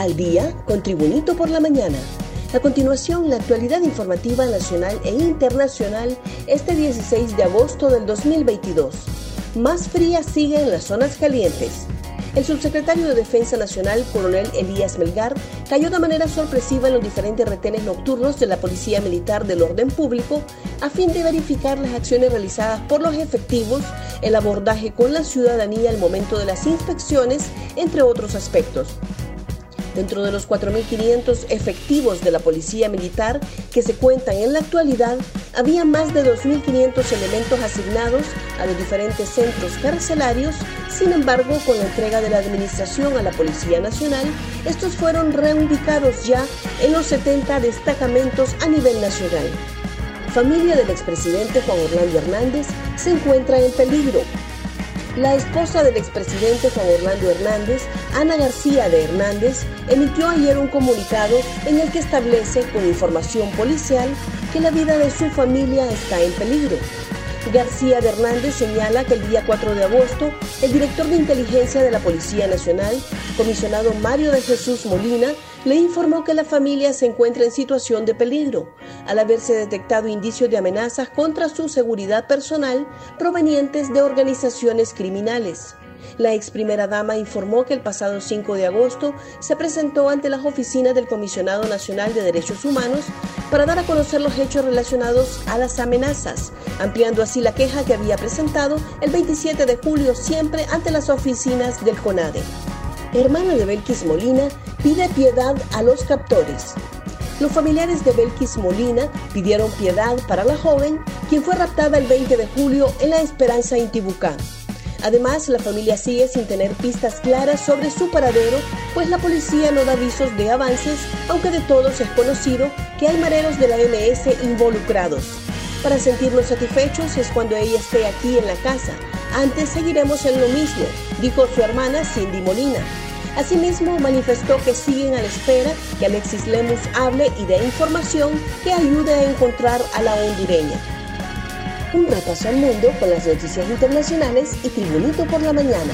Al día con Tribunito por la mañana. A continuación, la actualidad informativa nacional e internacional este 16 de agosto del 2022. Más fría sigue en las zonas calientes. El subsecretario de Defensa Nacional, coronel Elías Melgar, cayó de manera sorpresiva en los diferentes retenes nocturnos de la Policía Militar del Orden Público a fin de verificar las acciones realizadas por los efectivos, el abordaje con la ciudadanía al momento de las inspecciones, entre otros aspectos. Dentro de los 4.500 efectivos de la Policía Militar que se cuentan en la actualidad, había más de 2.500 elementos asignados a los diferentes centros carcelarios. Sin embargo, con la entrega de la Administración a la Policía Nacional, estos fueron reubicados ya en los 70 destacamentos a nivel nacional. Familia del expresidente Juan Orlando Hernández se encuentra en peligro la esposa del expresidente Juan Orlando Hernández, Ana García de Hernández, emitió ayer un comunicado en el que establece con información policial que la vida de su familia está en peligro. García de Hernández señala que el día 4 de agosto, el director de inteligencia de la Policía Nacional, comisionado Mario de Jesús Molina, le informó que la familia se encuentra en situación de peligro, al haberse detectado indicios de amenazas contra su seguridad personal provenientes de organizaciones criminales. La ex primera dama informó que el pasado 5 de agosto se presentó ante las oficinas del Comisionado Nacional de Derechos Humanos para dar a conocer los hechos relacionados a las amenazas, ampliando así la queja que había presentado el 27 de julio siempre ante las oficinas del CONADE. Hermana de Belkis Molina pide piedad a los captores. Los familiares de Belkis Molina pidieron piedad para la joven, quien fue raptada el 20 de julio en La Esperanza Intibucá. Además, la familia sigue sin tener pistas claras sobre su paradero, pues la policía no da avisos de avances, aunque de todos es conocido que hay mareros de la MS involucrados. Para sentirnos satisfechos es cuando ella esté aquí en la casa. Antes seguiremos en lo mismo, dijo su hermana Cindy Molina. Asimismo, manifestó que siguen a la espera que Alexis Lemus hable y dé información que ayude a encontrar a la hondureña. Un repaso al mundo con las noticias internacionales y Tribunito por la mañana.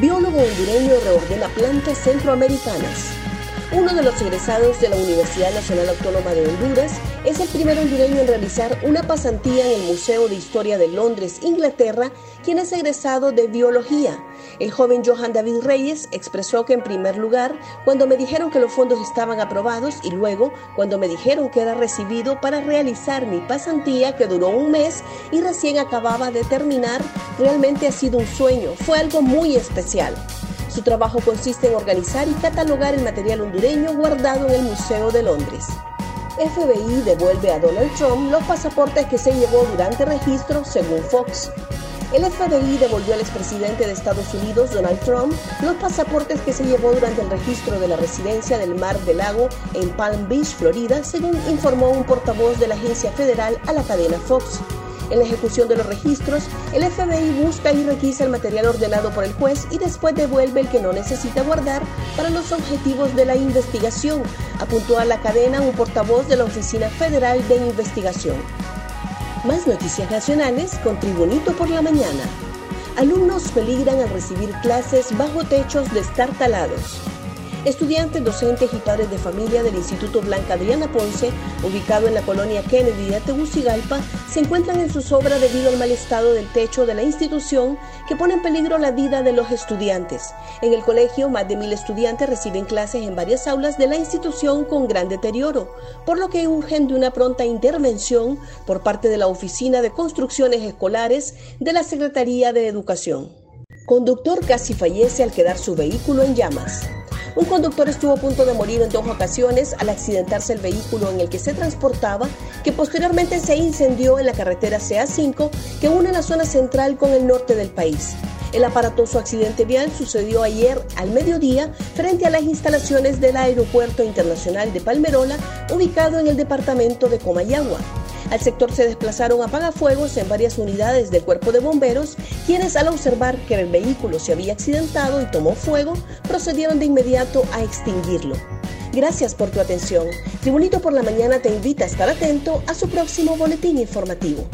Biólogo hondureño reordena plantas centroamericanas. Uno de los egresados de la Universidad Nacional Autónoma de Honduras es el primer hondureño en realizar una pasantía en el Museo de Historia de Londres, Inglaterra, quien es egresado de biología. El joven Johan David Reyes expresó que en primer lugar, cuando me dijeron que los fondos estaban aprobados y luego cuando me dijeron que era recibido para realizar mi pasantía que duró un mes y recién acababa de terminar, realmente ha sido un sueño, fue algo muy especial. Su trabajo consiste en organizar y catalogar el material hondureño guardado en el Museo de Londres. FBI devuelve a Donald Trump los pasaportes que se llevó durante registro, según Fox. El FBI devolvió al expresidente de Estados Unidos, Donald Trump, los pasaportes que se llevó durante el registro de la residencia del Mar del Lago en Palm Beach, Florida, según informó un portavoz de la agencia federal a la cadena Fox. En la ejecución de los registros, el FBI busca y requisa el material ordenado por el juez y después devuelve el que no necesita guardar para los objetivos de la investigación, apuntó a la cadena un portavoz de la Oficina Federal de Investigación. Más noticias nacionales con Tribunito por la Mañana. Alumnos peligran al recibir clases bajo techos de estar talados. Estudiantes, docentes y padres de familia del Instituto Blanca Adriana Ponce, ubicado en la colonia Kennedy de Tegucigalpa, se encuentran en sus obras debido al mal estado del techo de la institución que pone en peligro la vida de los estudiantes. En el colegio, más de mil estudiantes reciben clases en varias aulas de la institución con gran deterioro, por lo que urgen de una pronta intervención por parte de la Oficina de Construcciones Escolares de la Secretaría de Educación. Conductor casi fallece al quedar su vehículo en llamas. Un conductor estuvo a punto de morir en dos ocasiones al accidentarse el vehículo en el que se transportaba, que posteriormente se incendió en la carretera CA5 que une la zona central con el norte del país. El aparatoso accidente vial sucedió ayer al mediodía frente a las instalaciones del Aeropuerto Internacional de Palmerola, ubicado en el departamento de Comayagua. Al sector se desplazaron apagafuegos en varias unidades del cuerpo de bomberos, quienes al observar que el vehículo se había accidentado y tomó fuego, procedieron de inmediato a extinguirlo. Gracias por tu atención. Tribunito por la Mañana te invita a estar atento a su próximo boletín informativo.